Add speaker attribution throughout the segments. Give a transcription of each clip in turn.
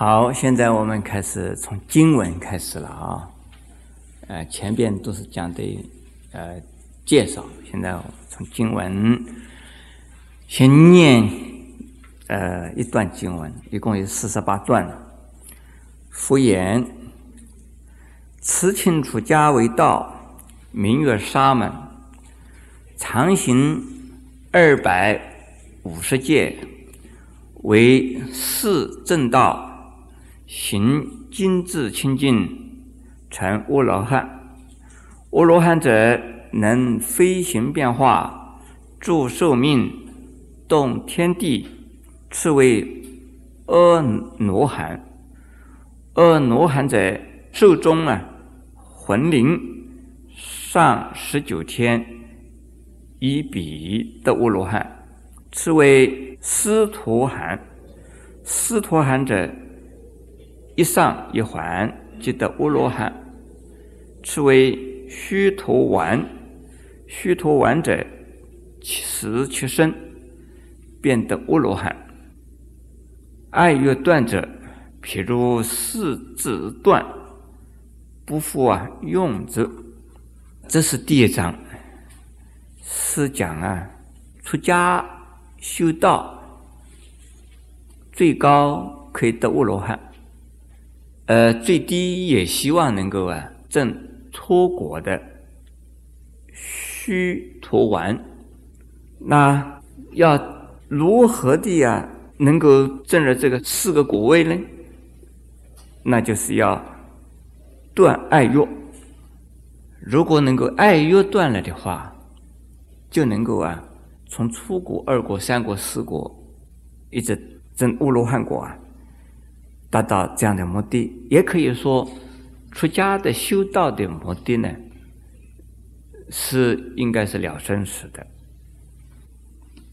Speaker 1: 好，现在我们开始从经文开始了啊。呃，前边都是讲的呃介绍，现在从经文先念呃一段经文，一共有四十八段。复言：此请出家为道，名曰沙门，常行二百五十戒，为四正道。行精致清净，成阿罗汉。阿罗汉者，能飞行变化，助寿命，动天地，此为阿罗汉。阿罗汉者，寿终啊，魂灵上十九天，一比的阿罗汉，此为斯陀含。斯陀含者。一上一还，即得阿罗汉。此为虚陀丸。虚陀丸者，十七身，便得阿罗汉。爱欲断者，譬如四字断，不复啊用之。这是第一章，是讲啊出家修道，最高可以得阿罗汉。呃，最低也希望能够啊证脱果的须陀丸。那要如何的呀能够证了这个四个果位呢？那就是要断爱欲。如果能够爱欲断了的话，就能够啊从初果、二果、三果、四果，一直证阿罗汉果啊。达到这样的目的，也可以说，出家的修道的目的呢，是应该是了生死的。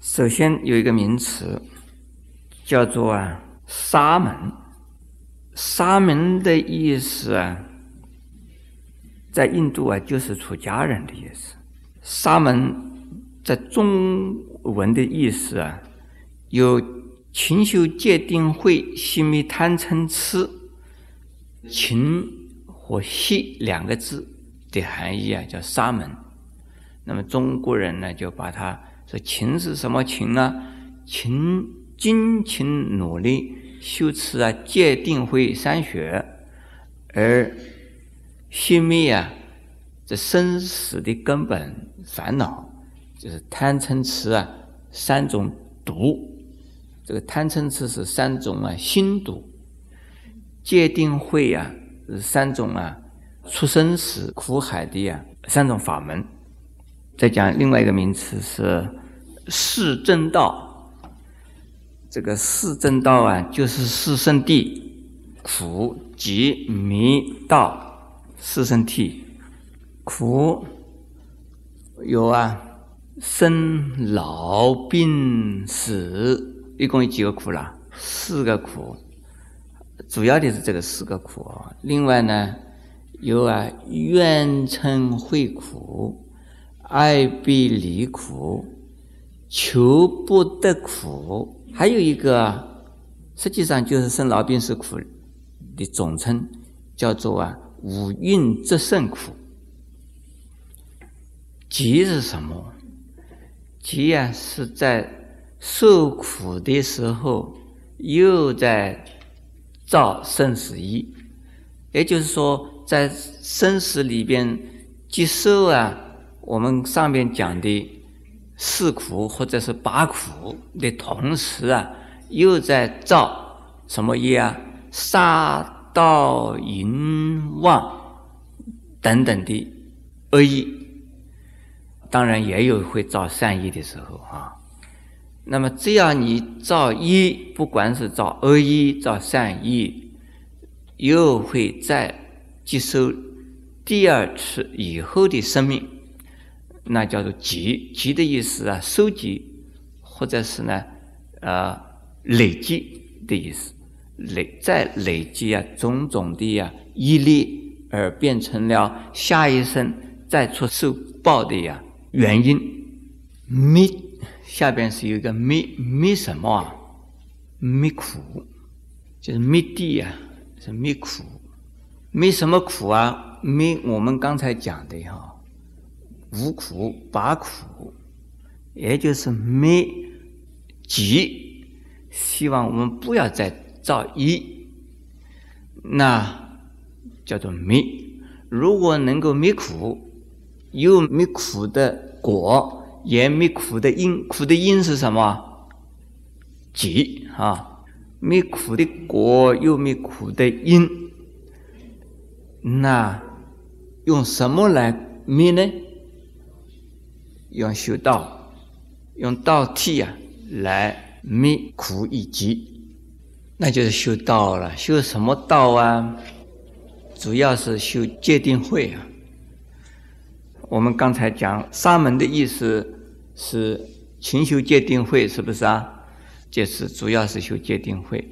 Speaker 1: 首先有一个名词叫做啊沙门，沙门的意思啊，在印度啊就是出家人的意思。沙门在中文的意思啊有。勤修戒定慧，息灭贪嗔痴。勤和息两个字的含义啊，叫沙门。那么中国人呢，就把它说勤是什么勤呢？勤精勤努力修持啊戒定慧三学，而息灭啊这生死的根本烦恼，就是贪嗔痴啊三种毒。这个贪嗔痴是三种啊心毒，戒定慧啊是三种啊出生时苦海的啊三种法门。再讲另外一个名词是四正道，这个四正道啊就是四圣谛，苦集迷道四圣谛，苦有啊生老病死。一共有几个苦啦？四个苦，主要的是这个四个苦。另外呢，有啊怨嗔会苦、爱别离苦、求不得苦，还有一个，实际上就是生老病死苦的总称，叫做啊五蕴则胜苦。急是什么？急啊是在。受苦的时候，又在造生死意，也就是说，在生死里边接受啊，我们上面讲的四苦或者是八苦的同时啊，又在造什么业啊？杀盗淫妄等等的恶意，当然也有会造善意的时候啊。那么，只要你造一，不管是造恶一、造善一，又会再接受第二次以后的生命，那叫做积。积的意思啊，收集或者是呢，呃，累积的意思，累再累积啊，种种的呀业力，而变成了下一生再出受报的呀原因。灭。下边是有一个灭灭什么啊？灭苦，就是灭地啊，是灭苦，灭什么苦啊？灭我们刚才讲的哈，无苦拔苦，也就是灭集，希望我们不要再造一，那叫做灭。如果能够灭苦，又灭苦的果，也灭苦的因，苦的因是什么？集啊。灭苦的果，又灭苦的因，那用什么来灭呢？用修道，用道体啊来灭苦以及，那就是修道了。修什么道啊？主要是修戒定慧啊。我们刚才讲沙门的意思是勤修戒定慧，是不是啊？就是主要是修戒定慧，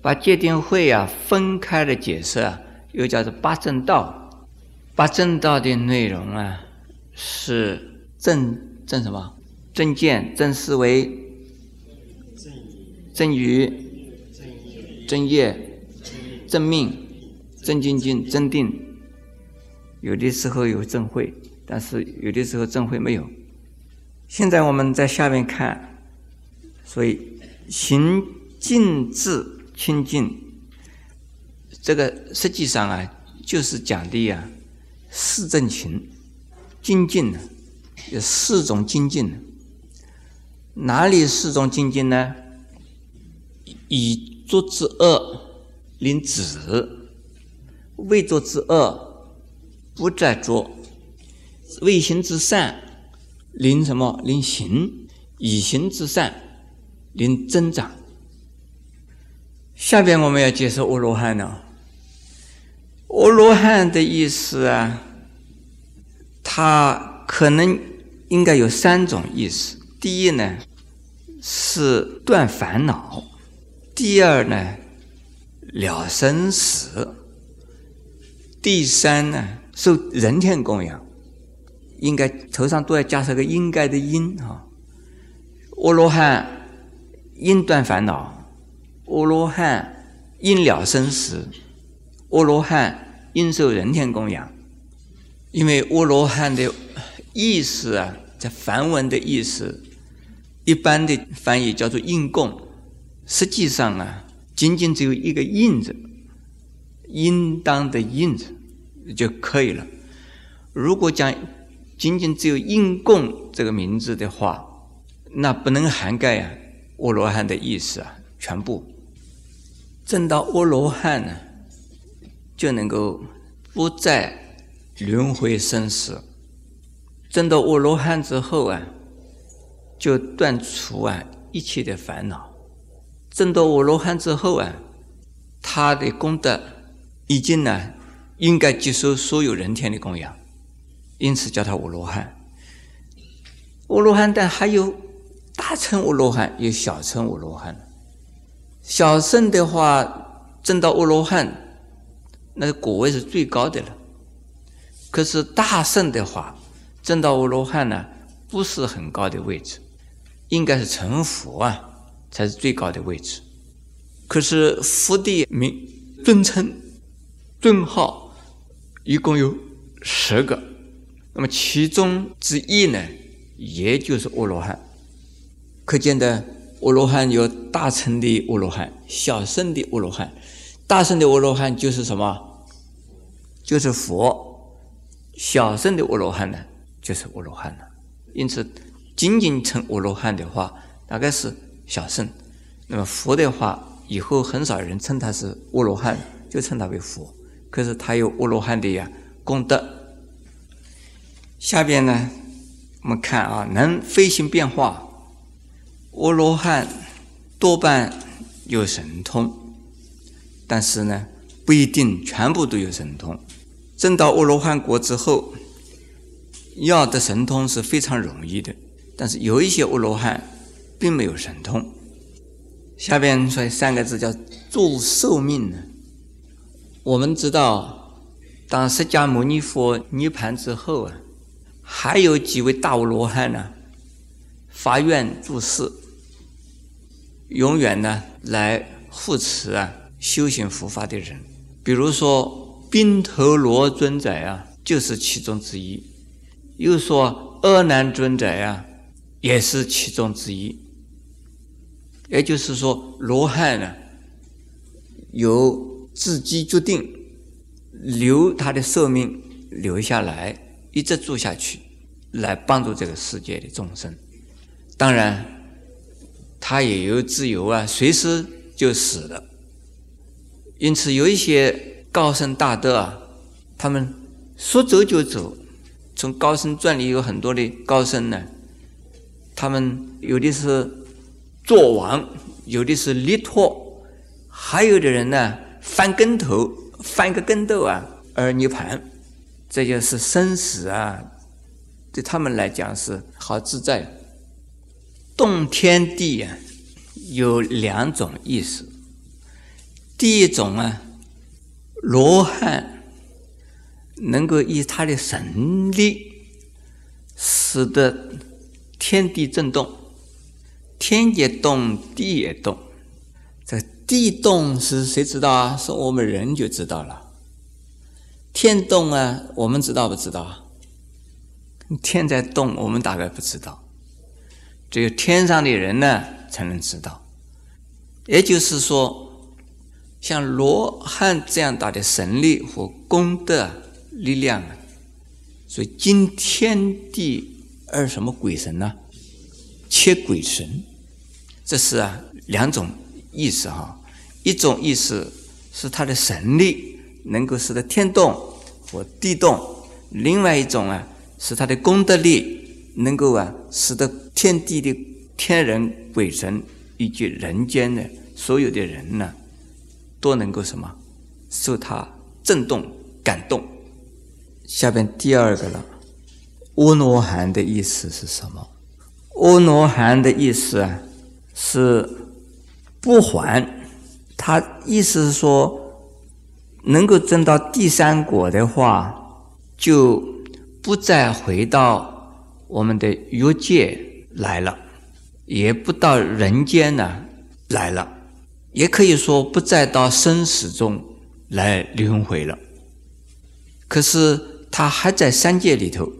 Speaker 1: 把戒定慧啊分开的解释啊，又叫做八正道。八正道的内容啊，是正正什么？正见、正思维、正语、正业、正命、正精进、正定。有的时候有正慧，但是有的时候正慧没有。现在我们在下面看，所以。行尽致清净，这个实际上啊，就是讲的呀，四正勤精进呢，有四种精进。哪里四种精进呢？以作之恶令止，未作之恶不再作，未行之善临什么？临行，以行之善。临增长。下边我们要解释阿罗汉呢。阿罗汉的意思啊，它可能应该有三种意思。第一呢，是断烦恼；第二呢，了生死；第三呢，受人天供养。应该头上都要加上个“应该”的“应”啊。阿罗汉。因断烦恼，阿罗汉因了生死，阿罗汉因受人天供养。因为阿罗汉的意思啊，在梵文的意思，一般的翻译叫做应供，实际上啊，仅仅只有一个“应”字，应当的“应”字就可以了。如果讲仅仅只有应供这个名字的话，那不能涵盖啊。阿罗汉的意思啊，全部证到阿罗汉呢，就能够不再轮回生死。证到阿罗汉之后啊，就断除啊一切的烦恼。证到阿罗汉之后啊，他的功德已经呢，应该接受所有人天的供养，因此叫他阿罗汉。阿罗汉，但还有。大乘阿罗汉有小乘阿罗汉，小乘的话证到阿罗汉，那个果位是最高的了。可是大圣的话证到阿罗汉呢，不是很高的位置，应该是成佛啊才是最高的位置。可是佛的名尊称尊号一共有十个，那么其中之一呢，也就是阿罗汉。可见的阿罗汉有大乘的阿罗汉、小乘的阿罗汉。大乘的阿罗汉就是什么？就是佛。小乘的阿罗汉呢，就是阿罗汉了。因此，仅仅称阿罗汉的话，大概是小乘。那么佛的话，以后很少人称他是阿罗汉，就称他为佛。可是他有阿罗汉的呀功德。下边呢，我们看啊，能飞行变化。阿罗汉多半有神通，但是呢，不一定全部都有神通。证到阿罗汉国之后，要的神通是非常容易的。但是有一些阿罗汉并没有神通。下边说三个字叫“助寿命”呢。我们知道，当释迦牟尼佛涅盘之后啊，还有几位大罗汉呢，发愿助世。永远呢，来护持啊修行佛法的人，比如说宾头罗尊者啊，就是其中之一；又说阿难尊者呀，也是其中之一。也就是说，罗汉呢，由自己决定留他的寿命留下来，一直住下去，来帮助这个世界的众生。当然，他也有自由啊，随时就死了。因此，有一些高僧大德啊，他们说走就走。从高僧传里有很多的高僧呢，他们有的是。做王，有的是力托，还有的人呢翻跟头，翻个跟斗啊而涅盘，这就是生死啊，对他们来讲是好自在。动天地啊，有两种意思。第一种啊，罗汉能够以他的神力，使得天地震动。天也动，地也动。这地动是谁知道啊？是我们人就知道了。天动啊，我们知道不知道？天在动，我们大概不知道。只有天上的人呢，才能知道。也就是说，像罗汉这样大的神力和功德力量，所以惊天地而什么鬼神呢？切鬼神。这是啊两种意思哈，一种意思是他的神力能够使得天动或地动，另外一种啊使他的功德力能够啊使得天地的天人鬼神以及人间的所有的人呢都能够什么受他震动感动。下边第二个了，阿罗汉的意思是什么？阿罗汉的意思啊。是不还，他意思是说，能够证到第三果的话，就不再回到我们的欲界来了，也不到人间呢来了，也可以说不再到生死中来轮回了。可是他还在三界里头，